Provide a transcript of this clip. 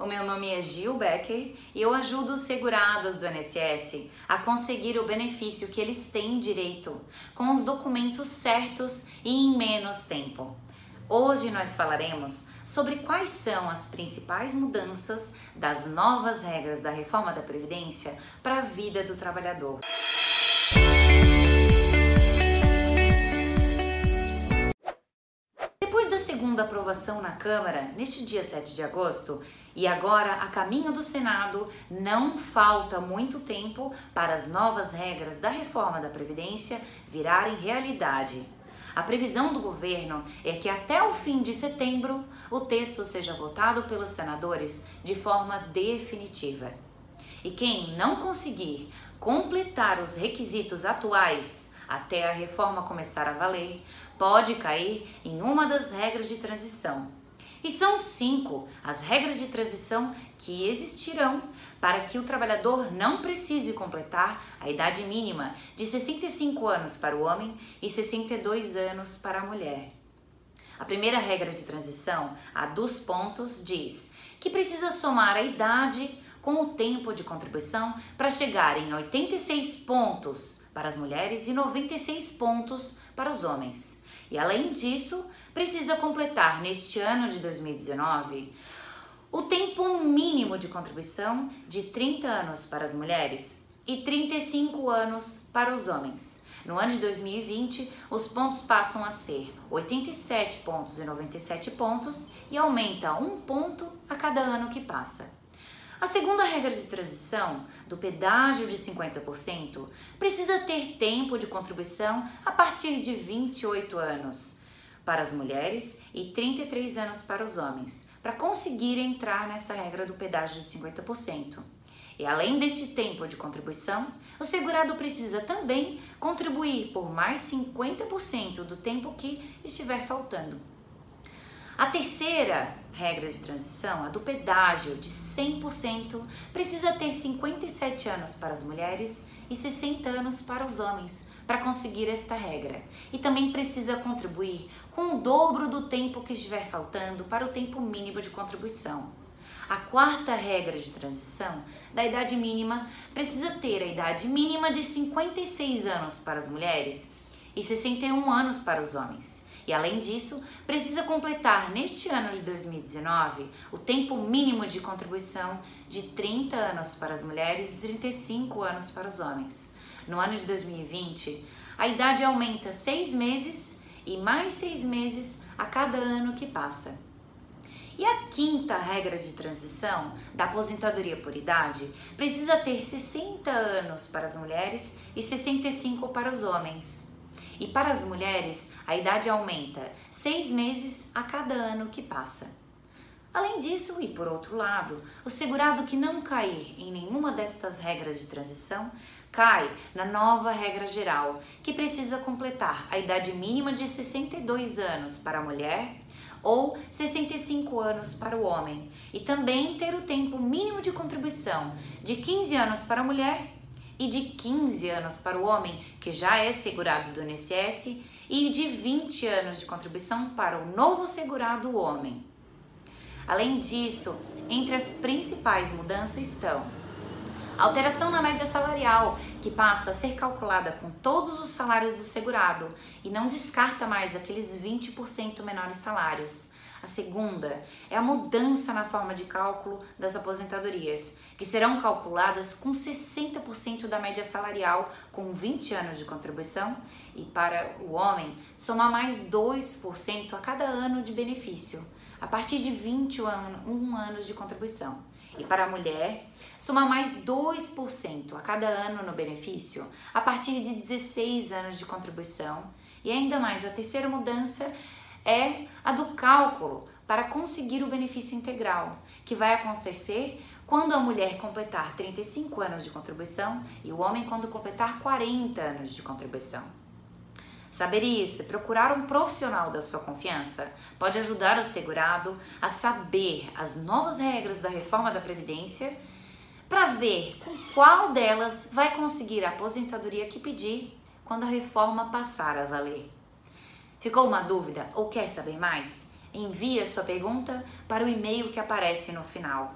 O meu nome é Gil Becker e eu ajudo os segurados do INSS a conseguir o benefício que eles têm direito, com os documentos certos e em menos tempo. Hoje nós falaremos sobre quais são as principais mudanças das novas regras da reforma da Previdência para a vida do trabalhador. Da aprovação na Câmara, neste dia 7 de agosto, e agora, a caminho do Senado, não falta muito tempo para as novas regras da reforma da Previdência virarem realidade. A previsão do governo é que até o fim de setembro o texto seja votado pelos senadores de forma definitiva. E quem não conseguir completar os requisitos atuais até a reforma começar a valer, pode cair em uma das regras de transição e são cinco as regras de transição que existirão para que o trabalhador não precise completar a idade mínima de 65 anos para o homem e 62 anos para a mulher. A primeira regra de transição, a dos pontos, diz que precisa somar a idade com o tempo de contribuição para chegar em 86 pontos para as mulheres e 96 pontos para os homens. E além disso, precisa completar neste ano de 2019 o tempo mínimo de contribuição de 30 anos para as mulheres e 35 anos para os homens. No ano de 2020, os pontos passam a ser 87 pontos e 97 pontos e aumenta um ponto a cada ano que passa. A segunda regra de transição, do pedágio de 50%, precisa ter tempo de contribuição a partir de 28 anos para as mulheres e 33 anos para os homens, para conseguir entrar nessa regra do pedágio de 50%. E além deste tempo de contribuição, o segurado precisa também contribuir por mais 50% do tempo que estiver faltando. A terceira regra de transição, a do pedágio de 100%, precisa ter 57 anos para as mulheres e 60 anos para os homens para conseguir esta regra. E também precisa contribuir com o dobro do tempo que estiver faltando para o tempo mínimo de contribuição. A quarta regra de transição da idade mínima precisa ter a idade mínima de 56 anos para as mulheres e 61 anos para os homens. E além disso, precisa completar neste ano de 2019 o tempo mínimo de contribuição de 30 anos para as mulheres e 35 anos para os homens. No ano de 2020, a idade aumenta seis meses e mais seis meses a cada ano que passa. E a quinta regra de transição da aposentadoria por idade precisa ter 60 anos para as mulheres e 65 para os homens. E para as mulheres, a idade aumenta seis meses a cada ano que passa. Além disso, e por outro lado, o segurado que não cair em nenhuma destas regras de transição cai na nova regra geral, que precisa completar a idade mínima de 62 anos para a mulher ou 65 anos para o homem, e também ter o tempo mínimo de contribuição de 15 anos para a mulher e de 15 anos para o homem, que já é segurado do INSS, e de 20 anos de contribuição para o novo segurado homem. Além disso, entre as principais mudanças estão alteração na média salarial, que passa a ser calculada com todos os salários do segurado e não descarta mais aqueles 20% menores salários. A segunda é a mudança na forma de cálculo das aposentadorias, que serão calculadas com 60% da média salarial com 20 anos de contribuição e para o homem somar mais 2% a cada ano de benefício, a partir de 21 anos de contribuição. E para a mulher, somar mais 2% a cada ano no benefício, a partir de 16 anos de contribuição. E ainda mais, a terceira mudança é a do cálculo para conseguir o benefício integral, que vai acontecer quando a mulher completar 35 anos de contribuição e o homem quando completar 40 anos de contribuição. Saber isso e procurar um profissional da sua confiança pode ajudar o segurado a saber as novas regras da reforma da Previdência para ver com qual delas vai conseguir a aposentadoria que pedir quando a reforma passar a valer. Ficou uma dúvida ou quer saber mais? Envie a sua pergunta para o e-mail que aparece no final.